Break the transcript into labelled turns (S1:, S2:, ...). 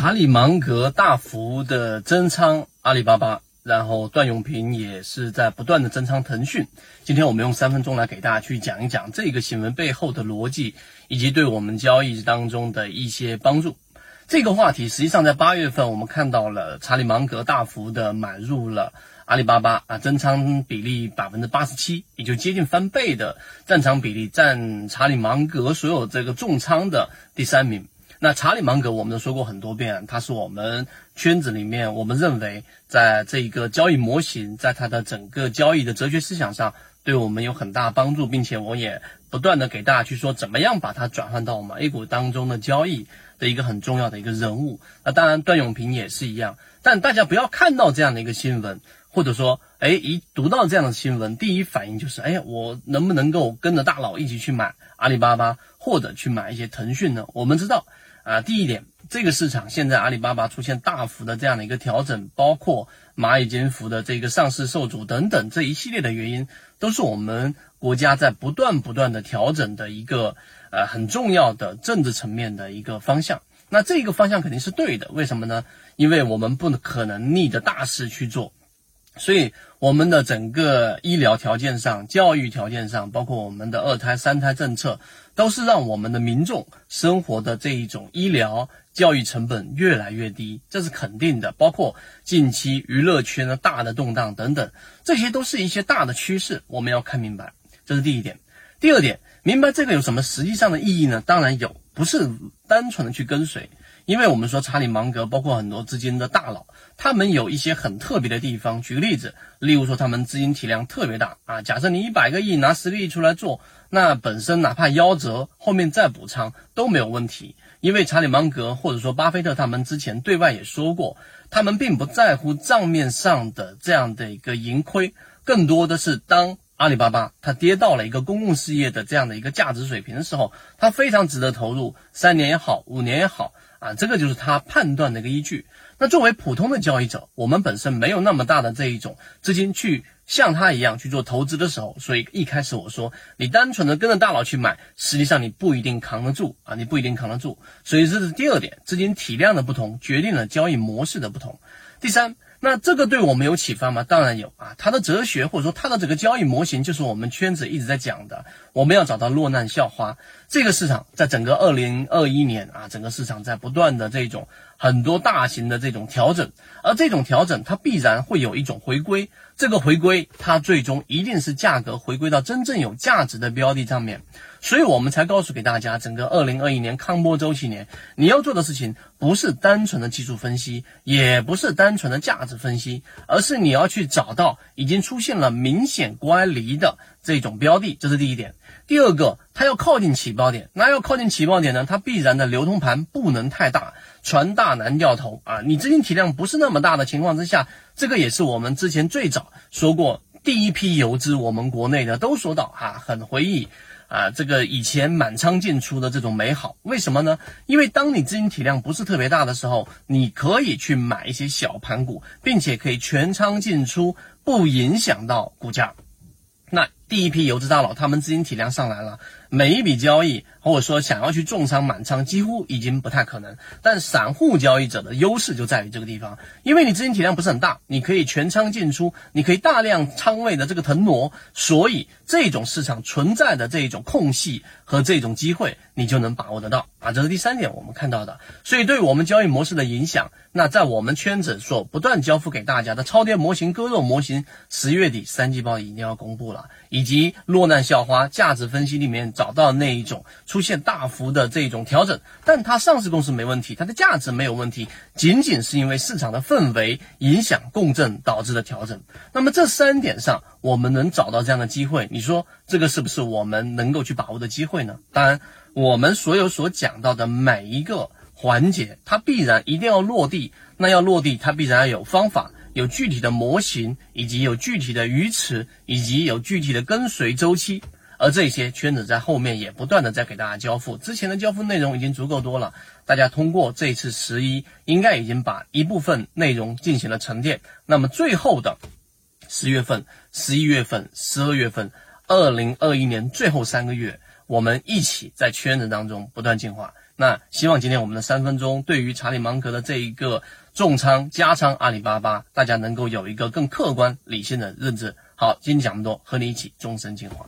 S1: 查理芒格大幅的增仓阿里巴巴，然后段永平也是在不断的增仓腾讯。今天我们用三分钟来给大家去讲一讲这个新闻背后的逻辑，以及对我们交易当中的一些帮助。这个话题实际上在八月份我们看到了查理芒格大幅的买入了阿里巴巴啊，增仓比例百分之八十七，也就接近翻倍的占仓比例，占查理芒格所有这个重仓的第三名。那查理芒格，我们都说过很多遍，他是我们圈子里面，我们认为在这一个交易模型，在他的整个交易的哲学思想上，对我们有很大帮助，并且我也不断的给大家去说，怎么样把它转换到我们 A 股当中的交易的一个很重要的一个人物。那当然，段永平也是一样，但大家不要看到这样的一个新闻，或者说，哎，一读到这样的新闻，第一反应就是，哎，我能不能够跟着大佬一起去买阿里巴巴，或者去买一些腾讯呢？我们知道。啊，第一点，这个市场现在阿里巴巴出现大幅的这样的一个调整，包括蚂蚁金服的这个上市受阻等等这一系列的原因，都是我们国家在不断不断的调整的一个呃很重要的政治层面的一个方向。那这个方向肯定是对的，为什么呢？因为我们不可能逆着大势去做。所以，我们的整个医疗条件上、教育条件上，包括我们的二胎、三胎政策，都是让我们的民众生活的这一种医疗、教育成本越来越低，这是肯定的。包括近期娱乐圈的大的动荡等等，这些都是一些大的趋势，我们要看明白。这是第一点。第二点，明白这个有什么实际上的意义呢？当然有，不是单纯的去跟随。因为我们说查理芒格，包括很多资金的大佬，他们有一些很特别的地方。举个例子，例如说他们资金体量特别大啊。假设你一百个亿拿十个亿出来做，那本身哪怕夭折，后面再补仓都没有问题。因为查理芒格或者说巴菲特他们之前对外也说过，他们并不在乎账面上的这样的一个盈亏，更多的是当阿里巴巴它跌到了一个公共事业的这样的一个价值水平的时候，它非常值得投入，三年也好，五年也好。啊，这个就是他判断的一个依据。那作为普通的交易者，我们本身没有那么大的这一种资金去像他一样去做投资的时候，所以一开始我说，你单纯的跟着大佬去买，实际上你不一定扛得住啊，你不一定扛得住。所以这是第二点，资金体量的不同决定了交易模式的不同。第三。那这个对我们有启发吗？当然有啊！他的哲学或者说他的这个交易模型，就是我们圈子一直在讲的。我们要找到落难校花。这个市场在整个二零二一年啊，整个市场在不断的这种很多大型的这种调整，而这种调整它必然会有一种回归。这个回归它最终一定是价格回归到真正有价值的标的上面。所以我们才告诉给大家，整个二零二一年康波周期年，你要做的事情不是单纯的技术分析，也不是单纯的价值分析，而是你要去找到已经出现了明显乖离的这种标的，这是第一点。第二个，它要靠近起爆点，那要靠近起爆点呢？它必然的流通盘不能太大，船大难掉头啊！你资金体量不是那么大的情况之下，这个也是我们之前最早说过，第一批游资，我们国内的都说到哈，很回忆。啊，这个以前满仓进出的这种美好，为什么呢？因为当你资金体量不是特别大的时候，你可以去买一些小盘股，并且可以全仓进出，不影响到股价。那第一批游资大佬，他们资金体量上来了。每一笔交易，或者说想要去重仓满仓，几乎已经不太可能。但散户交易者的优势就在于这个地方，因为你资金体量不是很大，你可以全仓进出，你可以大量仓位的这个腾挪，所以这种市场存在的这一种空隙和这种机会，你就能把握得到啊。这是第三点我们看到的。所以对我们交易模式的影响，那在我们圈子所不断交付给大家的超跌模型、割肉模型，十月底三季报已经要公布了，以及落难校花价值分析里面。找到那一种出现大幅的这种调整，但它上市公司没问题，它的价值没有问题，仅仅是因为市场的氛围影响共振导致的调整。那么这三点上，我们能找到这样的机会，你说这个是不是我们能够去把握的机会呢？当然，我们所有所讲到的每一个环节，它必然一定要落地。那要落地，它必然要有方法，有具体的模型，以及有具体的鱼池，以及有具体的跟随周期。而这些圈子在后面也不断的在给大家交付，之前的交付内容已经足够多了，大家通过这次十一，应该已经把一部分内容进行了沉淀。那么最后的十月份、十一月份、十二月份，二零二一年最后三个月，我们一起在圈子当中不断进化。那希望今天我们的三分钟对于查理芒格的这一个重仓加仓阿里巴巴，大家能够有一个更客观理性的认知。好，今天讲这么多，和你一起终身进化。